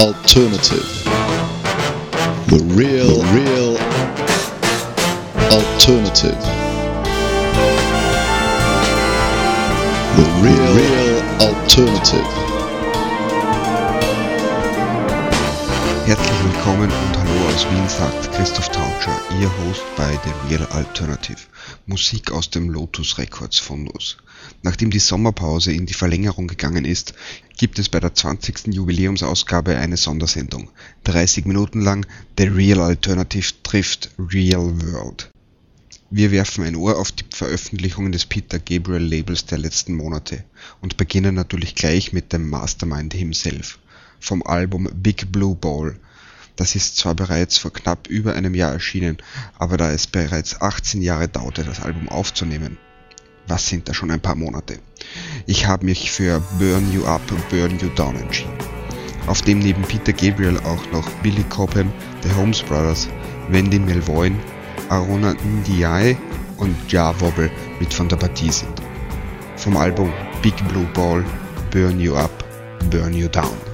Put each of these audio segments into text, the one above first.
alternative. The real, the real alternative. The real, real alternative. Herzlich willkommen und hallo aus Wien sagt Christoph Tautscher, Ihr Host bei The Real Alternative. Musik aus dem Lotus Records Fundus. Nachdem die Sommerpause in die Verlängerung gegangen ist, gibt es bei der 20. Jubiläumsausgabe eine Sondersendung. 30 Minuten lang The Real Alternative trifft Real World. Wir werfen ein Ohr auf die Veröffentlichungen des Peter Gabriel Labels der letzten Monate und beginnen natürlich gleich mit dem Mastermind himself vom Album Big Blue Ball. Das ist zwar bereits vor knapp über einem Jahr erschienen, aber da es bereits 18 Jahre dauerte, das Album aufzunehmen, was sind da schon ein paar Monate, ich habe mich für Burn You Up und Burn You Down entschieden. Auf dem neben Peter Gabriel auch noch Billy Cobham, The Holmes Brothers, Wendy Melvoin, Aruna Ndiaye und Ja Wobble mit von der Partie sind. Vom Album Big Blue Ball, Burn You Up, Burn You Down.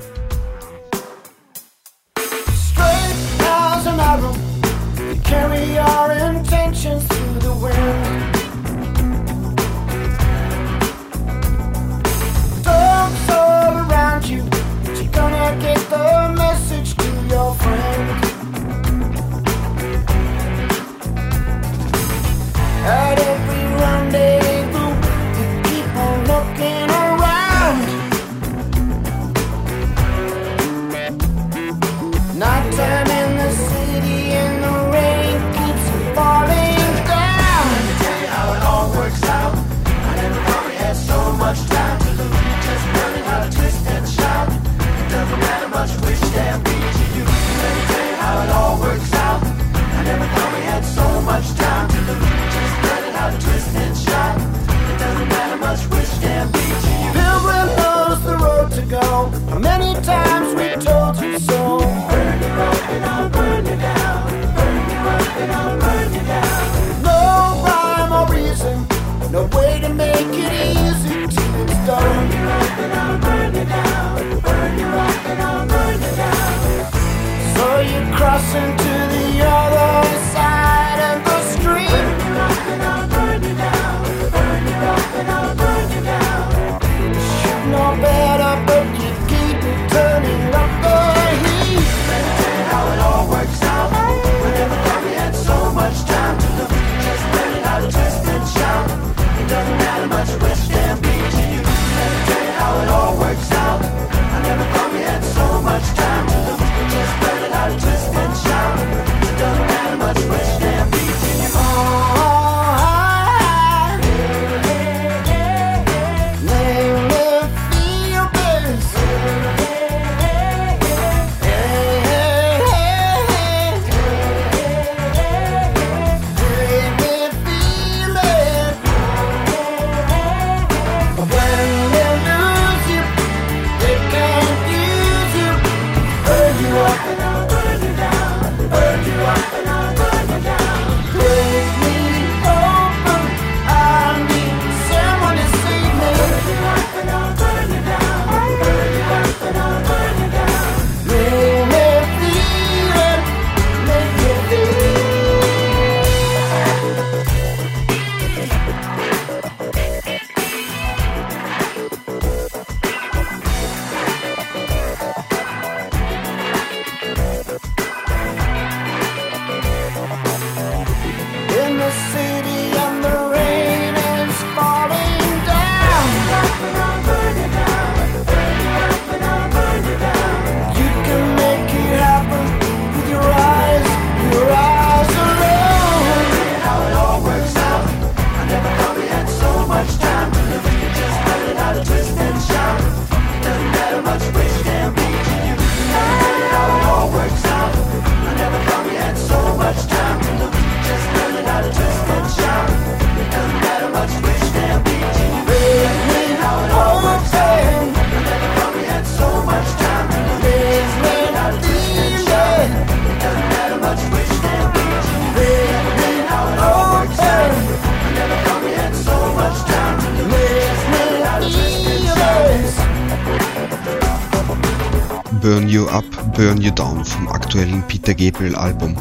Peter Gabriel Album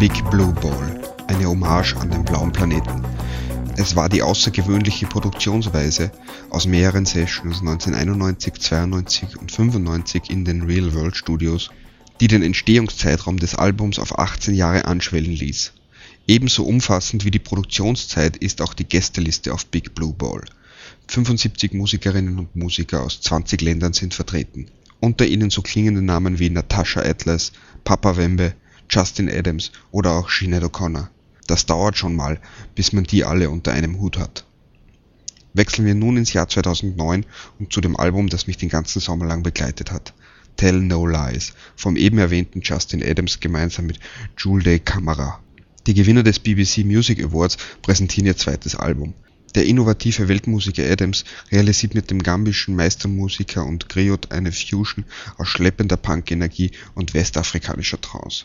Big Blue Ball, eine Hommage an den blauen Planeten. Es war die außergewöhnliche Produktionsweise aus mehreren Sessions 1991, 92 und 95 in den Real World Studios, die den Entstehungszeitraum des Albums auf 18 Jahre anschwellen ließ. Ebenso umfassend wie die Produktionszeit ist auch die Gästeliste auf Big Blue Ball. 75 Musikerinnen und Musiker aus 20 Ländern sind vertreten. Unter ihnen so klingende Namen wie Natasha Atlas, Papa Wembe, Justin Adams oder auch Sinead O'Connor. Das dauert schon mal, bis man die alle unter einem Hut hat. Wechseln wir nun ins Jahr 2009 und zu dem Album, das mich den ganzen Sommer lang begleitet hat. Tell No Lies vom eben erwähnten Justin Adams gemeinsam mit Jules Camara. Die Gewinner des BBC Music Awards präsentieren ihr zweites Album. Der innovative Weltmusiker Adams realisiert mit dem gambischen Meistermusiker und Griot eine Fusion aus schleppender Punkenergie und westafrikanischer Trance.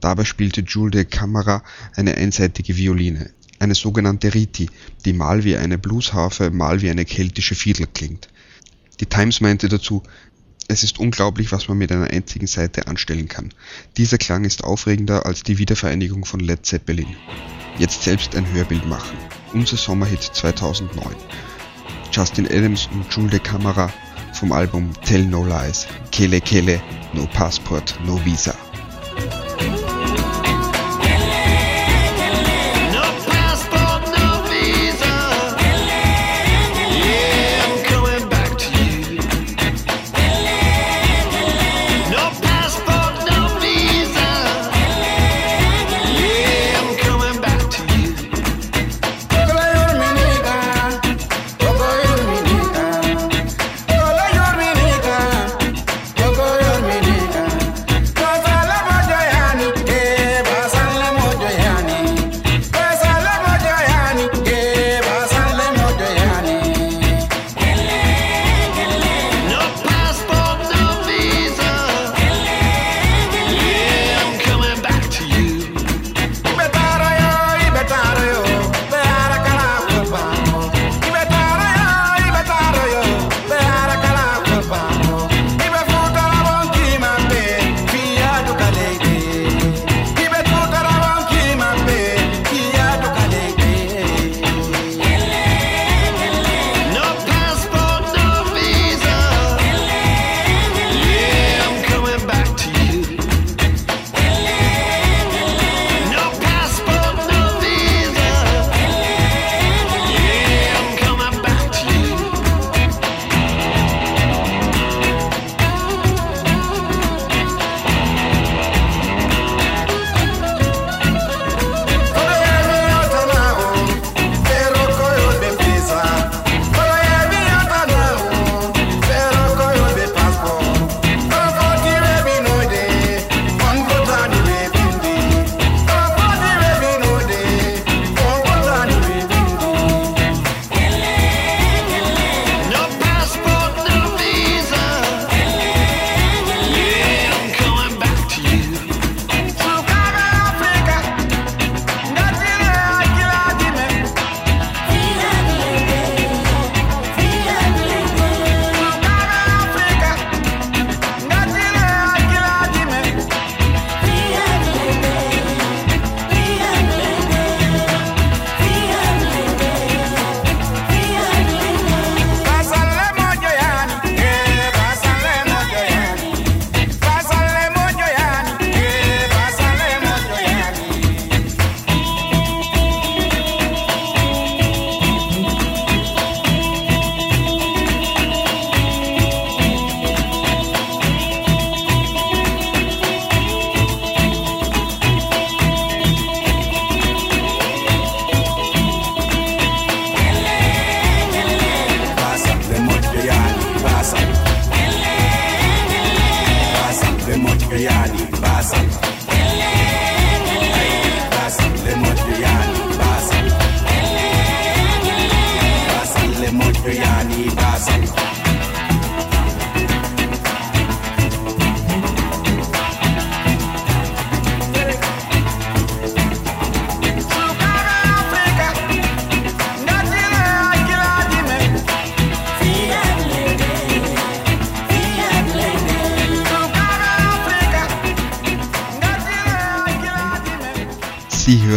Dabei spielte Jules de Camara eine einseitige Violine, eine sogenannte Riti, die mal wie eine Bluesharfe, mal wie eine keltische Fiedel klingt. Die Times meinte dazu, es ist unglaublich, was man mit einer einzigen Seite anstellen kann. Dieser Klang ist aufregender als die Wiedervereinigung von Led Zeppelin. Jetzt selbst ein Hörbild machen. Unser Sommerhit 2009. Justin Adams und Jules de Camara vom Album Tell No Lies. Kele Kele, No Passport, No Visa.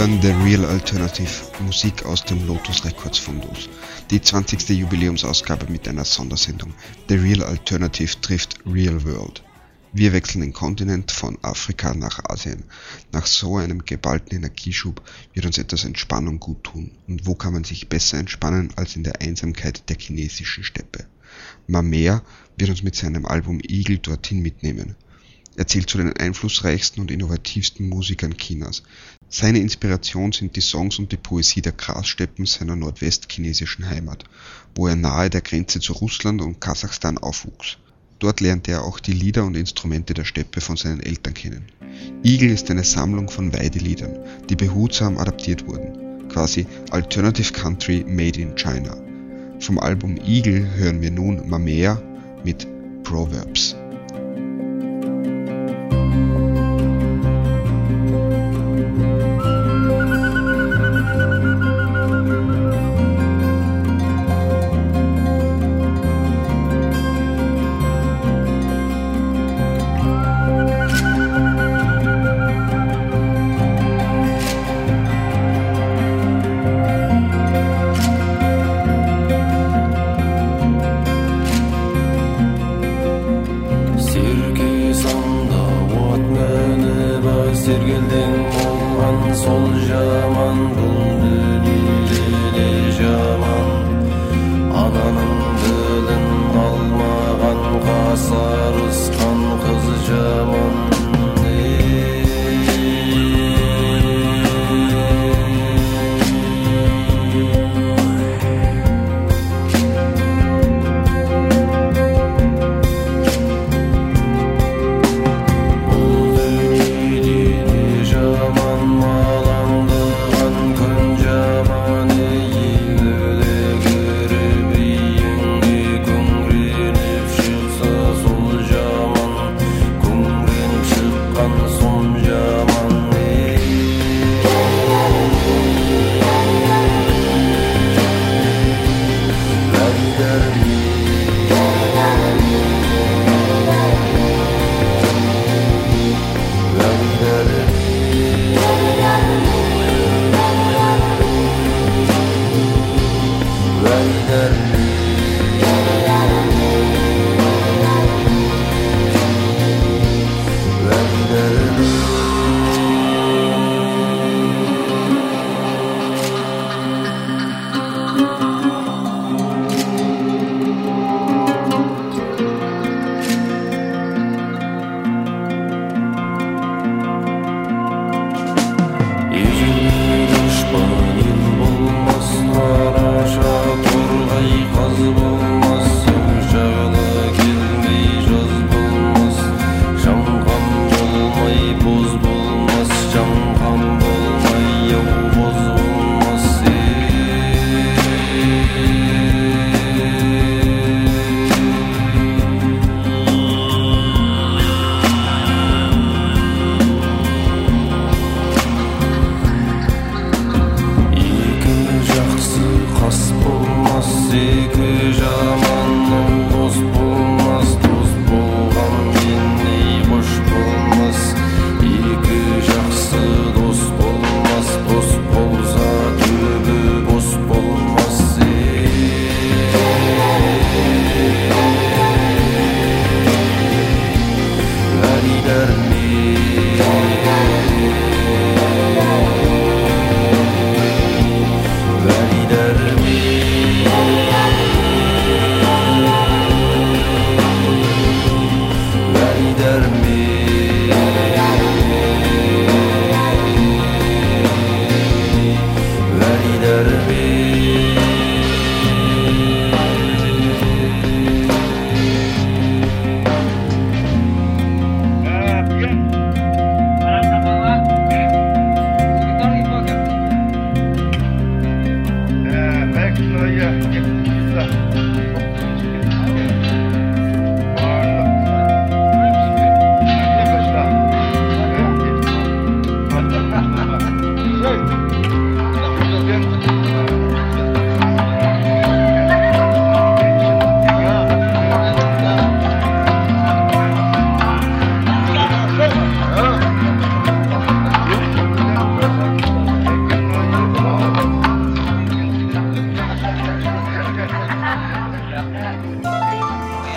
Hören The Real Alternative, Musik aus dem Lotus Records Fundus. Die 20. Jubiläumsausgabe mit einer Sondersendung. The Real Alternative trifft Real World. Wir wechseln den Kontinent von Afrika nach Asien. Nach so einem geballten Energieschub wird uns etwas Entspannung gut tun. Und wo kann man sich besser entspannen als in der Einsamkeit der chinesischen Steppe? Mamea wird uns mit seinem Album Eagle dorthin mitnehmen. Er zählt zu den einflussreichsten und innovativsten Musikern Chinas. Seine Inspiration sind die Songs und die Poesie der Grassteppen seiner nordwestchinesischen Heimat, wo er nahe der Grenze zu Russland und Kasachstan aufwuchs. Dort lernte er auch die Lieder und Instrumente der Steppe von seinen Eltern kennen. Eagle ist eine Sammlung von Weideliedern, die behutsam adaptiert wurden. Quasi Alternative Country made in China. Vom Album Eagle hören wir nun Mamea mit Proverbs.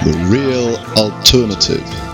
the real alternative.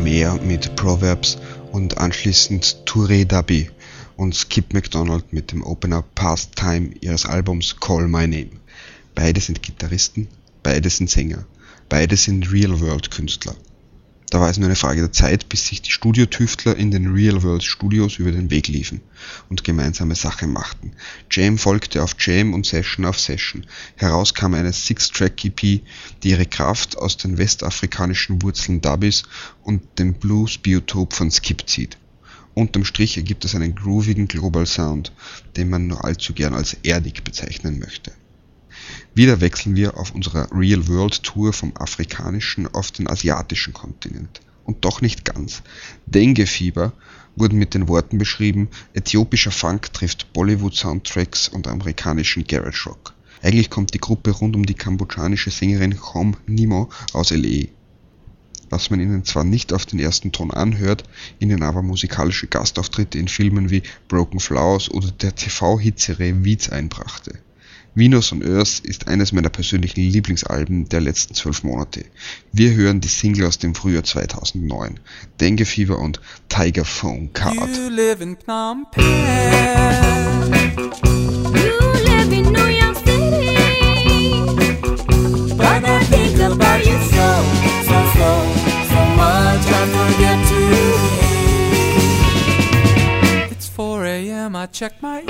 Mamea mit Proverbs und anschließend Touré Dabi und Skip McDonald mit dem Opener Past Time ihres Albums Call My Name. Beide sind Gitarristen, beide sind Sänger, beide sind Real-World-Künstler. Da war es nur eine Frage der Zeit, bis sich die Studiotüftler in den Real-World-Studios über den Weg liefen und gemeinsame Sache machten. Jam folgte auf Jam und Session auf Session. Heraus kam eine Six-Track-EP, die ihre Kraft aus den westafrikanischen Wurzeln Dubbies und dem Blues-Biotop von Skip zieht. Unterm Strich ergibt es einen groovigen Global Sound, den man nur allzu gern als erdig bezeichnen möchte. Wieder wechseln wir auf unserer Real World Tour vom afrikanischen auf den asiatischen Kontinent. Und doch nicht ganz. Dengue-Fieber wurden mit den Worten beschrieben, äthiopischer Funk trifft Bollywood-Soundtracks und amerikanischen Garage Rock. Eigentlich kommt die Gruppe rund um die kambodschanische Sängerin Khom Nimo aus LE. Was man ihnen zwar nicht auf den ersten Ton anhört, ihnen aber musikalische Gastauftritte in Filmen wie Broken Flowers oder der TV-Hitserie Weeds einbrachte. Venus on Earth ist eines meiner persönlichen Lieblingsalben der letzten zwölf Monate. Wir hören die Single aus dem Frühjahr 2009, Dengue Fever und Tiger Phone Card. You live in Phnom Penh. You live in New York City, But I think about you so, so, so, so much I forget to eat. It's 4 a.m. I check my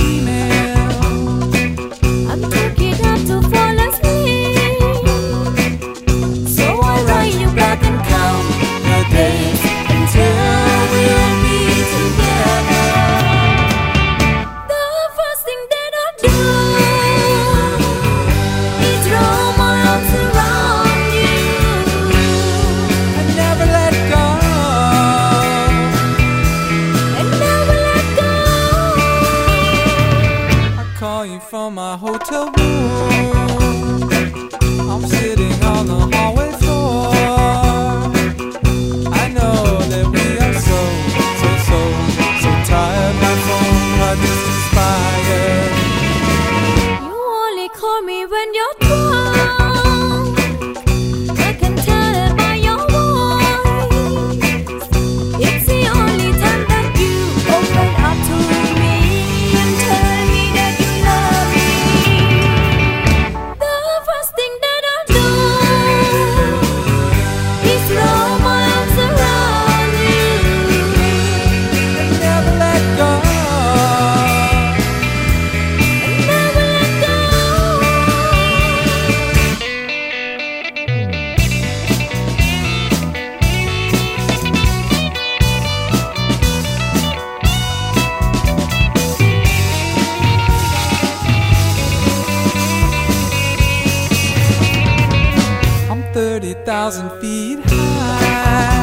30,000 feet high,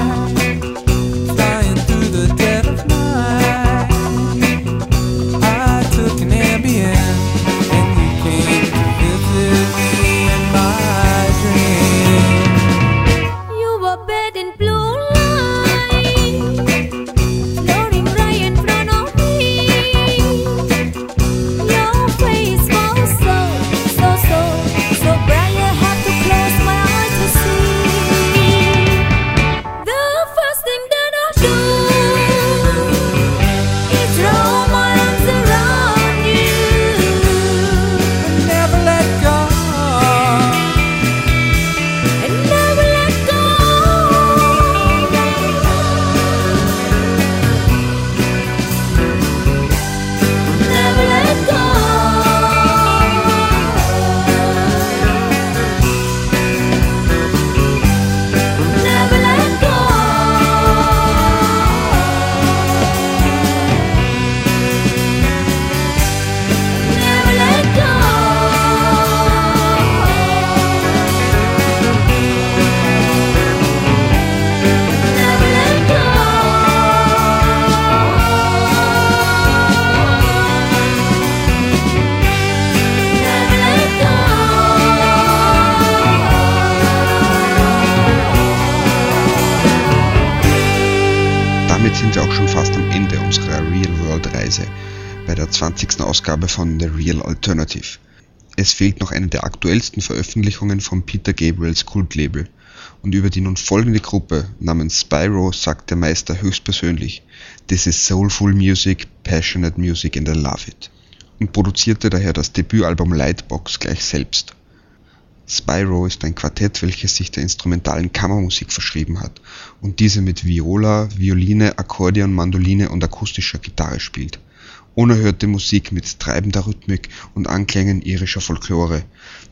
Ausgabe von The Real Alternative. Es fehlt noch eine der aktuellsten Veröffentlichungen von Peter Gabriels Kultlabel und über die nun folgende Gruppe namens Spyro sagt der Meister höchstpersönlich This is soulful music, passionate music and I love it und produzierte daher das Debütalbum Lightbox gleich selbst. Spyro ist ein Quartett, welches sich der instrumentalen Kammermusik verschrieben hat und diese mit Viola, Violine, Akkordeon, Mandoline und akustischer Gitarre spielt. Unerhörte Musik mit treibender Rhythmik und Anklängen irischer Folklore.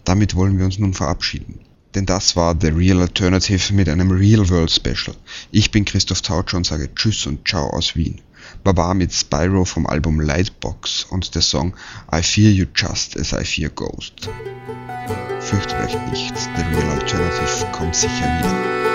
Damit wollen wir uns nun verabschieden. Denn das war The Real Alternative mit einem Real World Special. Ich bin Christoph Tautscher und sage Tschüss und Ciao aus Wien. Baba mit Spyro vom Album Lightbox und der Song I Fear You Just as I Fear Ghost. Fürchtet euch nicht, The Real Alternative kommt sicher wieder.